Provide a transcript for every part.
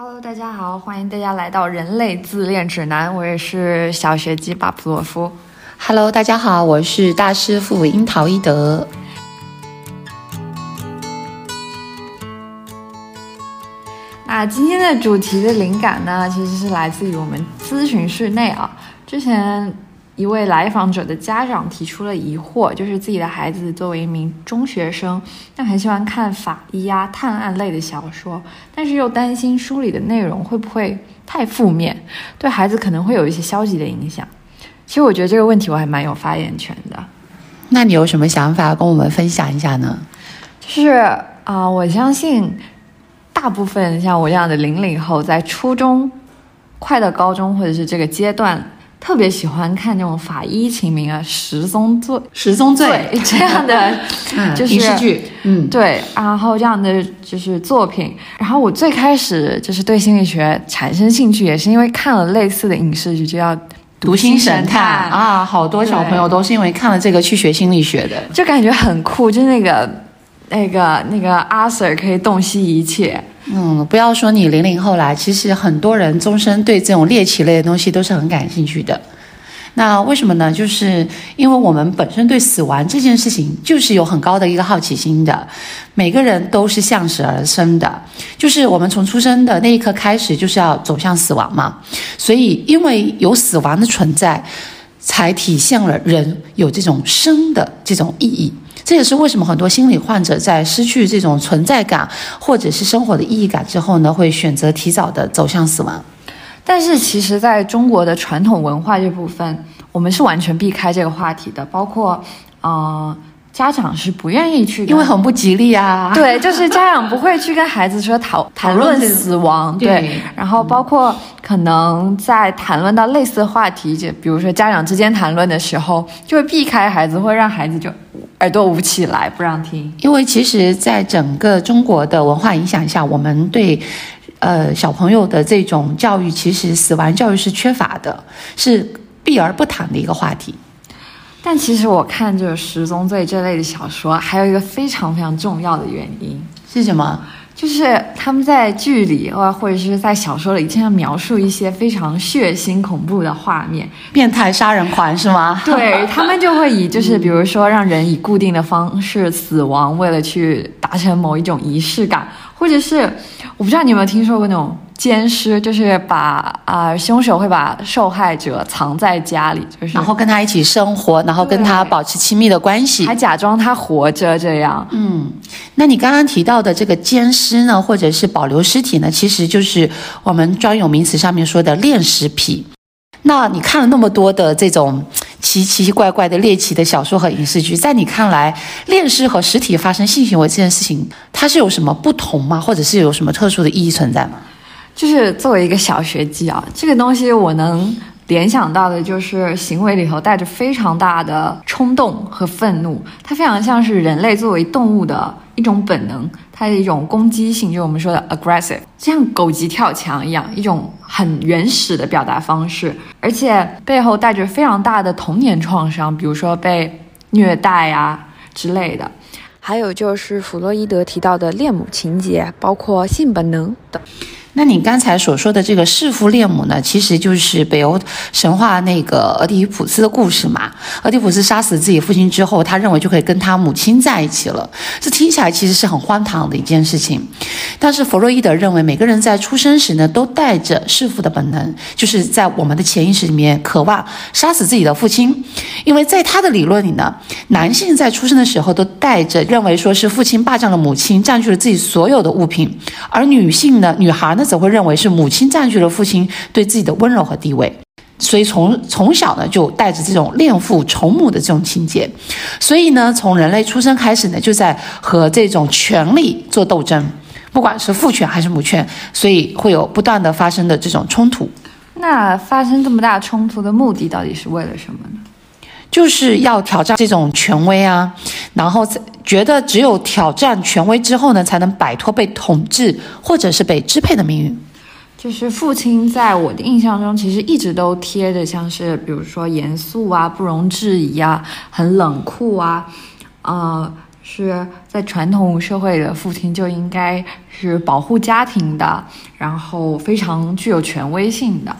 Hello，大家好，欢迎大家来到人类自恋指南，我也是小学鸡巴普洛夫。Hello，大家好，我是大师傅樱桃一德。那今天的主题的灵感呢，其实是来自于我们咨询室内啊。之前一位来访者的家长提出了疑惑，就是自己的孩子作为一名中学生，但很喜欢看法医啊、探案类的小说，但是又担心书里的内容会不会太负面，对孩子可能会有一些消极的影响。其实我觉得这个问题我还蛮有发言权的。那你有什么想法跟我们分享一下呢？就是啊、呃我相信大部分像我这样的零零后，在初中、快到高中或者是这个阶段，特别喜欢看那种法医秦明啊、十宗罪、十宗罪这样的，嗯，就是影视剧，嗯，对，然后这样的就是作品。然后我最开始就是对心理学产生兴趣，也是因为看了类似的影视剧，就叫《读心神探啊，好多小朋友都是因为看了这个去学心理学的。就感觉很酷，就那个那个那个阿 Sir 可以洞悉一切。嗯，不要说你零零后啦，其实很多人终身对这种猎奇类的东西都是很感兴趣的。那为什么呢？就是因为我们本身对死亡这件事情就是有很高的一个好奇心的，每个人都是向死而生的，就是我们从出生的那一刻开始就是要走向死亡嘛，所以因为有死亡的存在，才体现了人有这种生的这种意义。这也是为什么很多心理患者在失去这种存在感或者是生活的意义感之后呢，会选择提早的走向死亡。但是其实，在中国的传统文化这部分，我们是完全避开这个话题的，包括呃，家长是不愿意去，因为很不吉利啊。对，就是家长不会去跟孩子说讨 谈论死亡，对对，然后包括可能在谈论到类似的话题，就比如说家长之间谈论的时候，就会避开孩子，会让孩子就耳朵捂起来，不让听。因为其实，在整个中国的文化影响下，我们对呃小朋友的这种教育，其实死亡教育是缺乏的，是避而不谈的一个话题。但其实我看这个《十宗罪》这类的小说，还有一个非常非常重要的原因，是什么？就是他们在剧里或或者是在小说里经常描述一些非常血腥恐怖的画面，变态杀人狂是吗？对他们就会以就是 比如说让人以固定的方式死亡，为了去达成某一种仪式感，或者是我不知道你有没有听说过那种奸尸，就是把啊、凶手会把受害者藏在家里，就是然后跟他一起生活，然后跟他保持亲密的关系还。假装他活着这样。嗯，那你刚刚提到的这个奸尸呢，或者是保留尸体呢，其实就是我们专有名词上面说的恋尸癖。那你看了那么多的这种奇奇怪怪的猎奇的小说和影视剧，在你看来，恋尸和实体发生性行为这件事情，它是有什么不同吗？或者是有什么特殊的意义存在吗？就是作为一个小学鸡啊，这个东西我能联想到的就是行为里头带着非常大的冲动和愤怒，它非常像是人类作为动物的一种本能，它的一种攻击性，就是我们说的 aggressive，就像狗急跳墙一样，一种很原始的表达方式，而且背后带着非常大的童年创伤，比如说被虐待啊之类的。还有就是弗洛伊德提到的恋母情节，包括性本能等。那你刚才所说的这个弑父恋母呢，其实就是北欧神话那个俄狄浦斯的故事嘛。俄狄浦斯杀死自己父亲之后，他认为就可以跟他母亲在一起了。这听起来其实是很荒唐的一件事情。但是弗洛伊德认为，每个人在出生时呢，都带着弑父的本能，就是在我们的潜意识里面渴望杀死自己的父亲。因为在他的理论里呢，男性在出生的时候都带着认为说是父亲霸占了母亲，占据了自己所有的物品，而女性呢，女孩呢则会认为是母亲占据了父亲对自己的温柔和地位。所以从从小呢就带着这种恋父从母的这种情节，所以呢从人类出生开始呢就在和这种权力做斗争，不管是父权还是母权，所以会有不断的发生的这种冲突。那发生这么大冲突的目的到底是为了什么呢？就是要挑战这种权威啊，然后在觉得只有挑战权威之后呢，才能摆脱被统治或者是被支配的命运。就是父亲在我的印象中，其实一直都贴着像是比如说严肃啊、不容置疑啊、很冷酷啊，呃，是在传统社会的父亲就应该是保护家庭的，然后非常具有权威性的。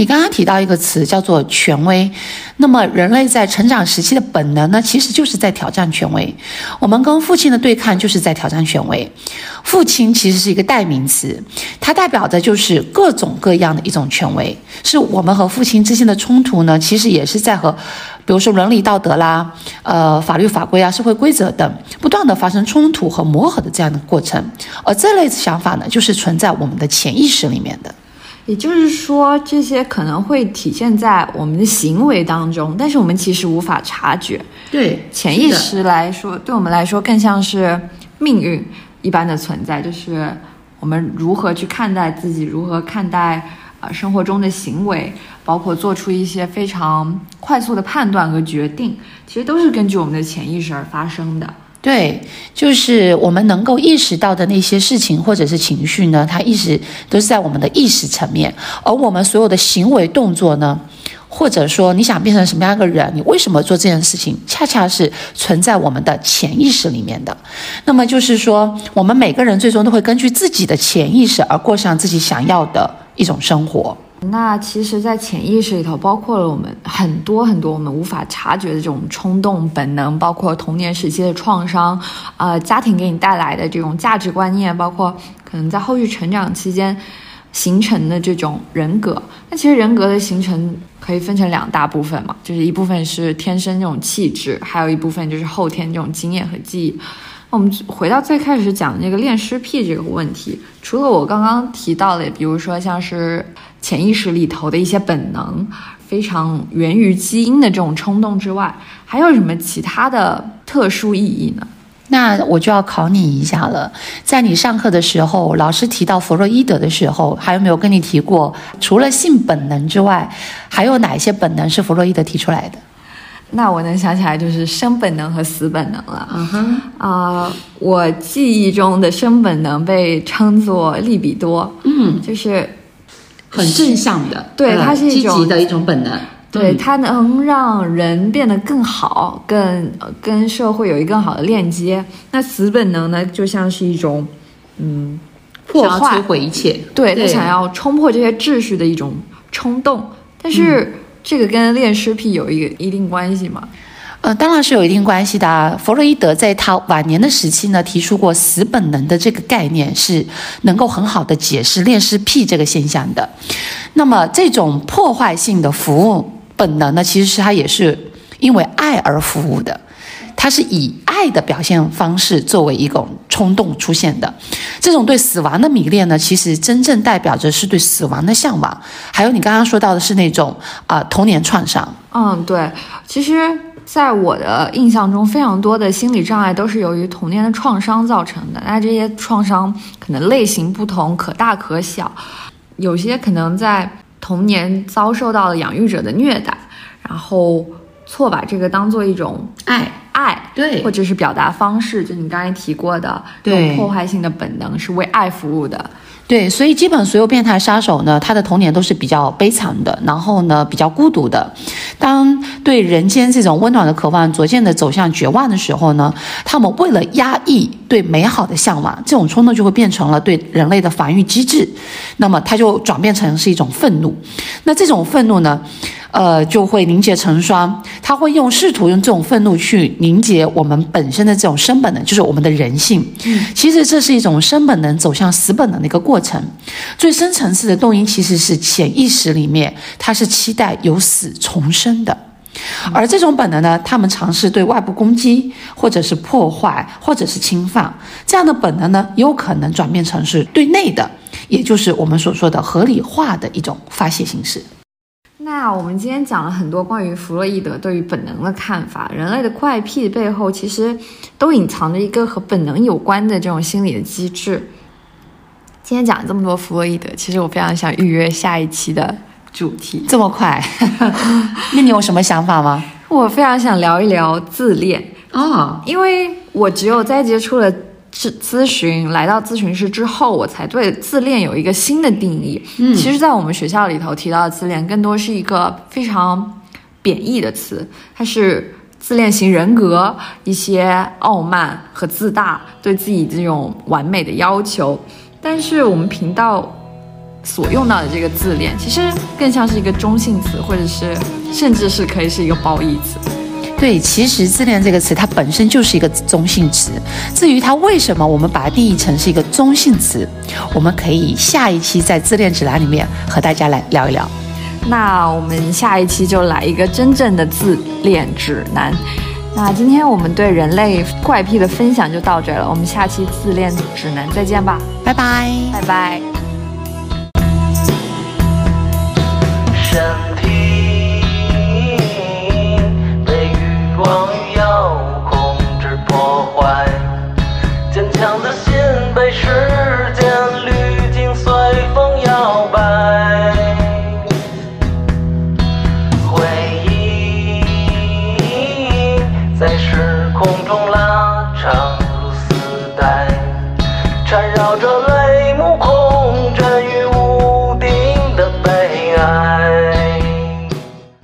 你刚刚提到一个词叫做权威，那么人类在成长时期的本能呢，其实就是在挑战权威。我们跟父亲的对抗就是在挑战权威。父亲其实是一个代名词，它代表的就是各种各样的一种权威。是我们和父亲之间的冲突呢，其实也是在和，比如说伦理道德啦、呃法律法规啊、社会规则等不断的发生冲突和磨合的这样的过程。而这类想法呢，就是存在我们的潜意识里面的。也就是说，这些可能会体现在我们的行为当中，但是我们其实无法察觉。对，潜意识来说，对我们来说更像是命运一般的存在，就是我们如何去看待自己，如何看待啊生活中的行为，包括做出一些非常快速的判断和决定，其实都是根据我们的潜意识而发生的。对，就是我们能够意识到的那些事情或者是情绪呢，它意识都是在我们的意识层面，而我们所有的行为动作呢，或者说你想变成什么样一个人，你为什么做这件事情，恰恰是存在我们的潜意识里面的。那么就是说，我们每个人最终都会根据自己的潜意识而过上自己想要的一种生活。那其实，在潜意识里头，包括了我们很多很多我们无法察觉的这种冲动本能，包括童年时期的创伤，呃，家庭给你带来的这种价值观念，包括可能在后续成长期间形成的这种人格。那其实人格的形成可以分成两大部分嘛，就是一部分是天生这种气质，还有一部分就是后天这种经验和记忆。我们回到最开始讲的那个恋尸癖这个问题，除了我刚刚提到的，比如说像是潜意识里头的一些本能，非常源于基因的这种冲动之外，还有什么其他的特殊意义呢？那我就要考你一下了，在你上课的时候，老师提到弗洛伊德的时候，还有没有跟你提过，除了性本能之外，还有哪些本能是弗洛伊德提出来的？那我能想起来就是生本能和死本能了。嗯哼，啊、我记忆中的生本能被称作利比多，嗯，就是很正向的，对呃它是一种积极的一种本能。对，嗯它能让人变得更好，更呃跟社会有一个更好的链接。那死本能呢，就像是一种，嗯，破坏摧，毁一切，对他想要冲破这些秩序的一种冲动。但是这个跟恋尸癖有一个一定关系吗？呃，当然是有一定关系的啊。弗洛伊德在他晚年的时期呢，提出过死本能的这个概念，是能够很好的解释恋尸癖这个现象的。那么这种破坏性的服务本能呢，其实是他也是因为爱而服务的。它是以爱的表现方式作为一种冲动出现的，这种对死亡的迷恋呢，其实真正代表着是对死亡的向往，还有你刚刚说到的是那种啊、童年创伤。嗯，对，其实。在我的印象中，非常多的心理障碍都是由于童年的创伤造成的。那这些创伤可能类型不同，可大可小，有些可能在童年遭受到了养育者的虐待，然后错把这个当做一种爱，爱，对或者是表达方式，就你刚才提过的这对种破坏性的本能是为爱服务的。对，所以基本所有变态杀手呢，他的童年都是比较悲惨的，然后呢比较孤独的。当对人间这种温暖的渴望逐渐的走向绝望的时候呢，他们为了压抑对美好的向往，这种冲动就会变成了对人类的防御机制，那么它就转变成是一种愤怒。那这种愤怒呢？呃，就会凝结成霜。他会用试图用这种愤怒去凝结我们本身的这种生本能，就是我们的人性。嗯，其实这是一种生本能走向死本能的一个过程。最深层次的动因其实是潜意识里面，它是期待由死重生的。而这种本能呢，他们尝试对外部攻击，或者是破坏，或者是侵犯，这样的本能呢，有可能转变成是对内的，也就是我们所说的合理化的一种发泄形式。那我们今天讲了很多关于弗洛伊德对于本能的看法，人类的怪癖背后其实都隐藏着一个和本能有关的这种心理的机制。今天讲了这么多弗洛伊德，其实我非常想预约下一期的主题。这么快？那你有什么想法吗？我非常想聊一聊自恋，啊，因为我只有在接触了咨咨询，来到咨询室之后，我才对自恋有一个新的定义。嗯，其实，在我们学校里头提到的自恋，更多是一个非常贬义的词，它是自恋型人格，一些傲慢和自大，对自己这种完美的要求。但是我们频道所用到的这个自恋，其实更像是一个中性词，或者是甚至是可以是一个褒义词。对，其实自恋这个词它本身就是一个中性词。至于它为什么我们把它定义成是一个中性词，我们可以下一期在自恋指南里面和大家来聊一聊。那我们下一期就来一个真正的自恋指南。那今天我们对人类怪癖的分享就到这了，我们下期自恋指南再见吧，拜拜，拜拜。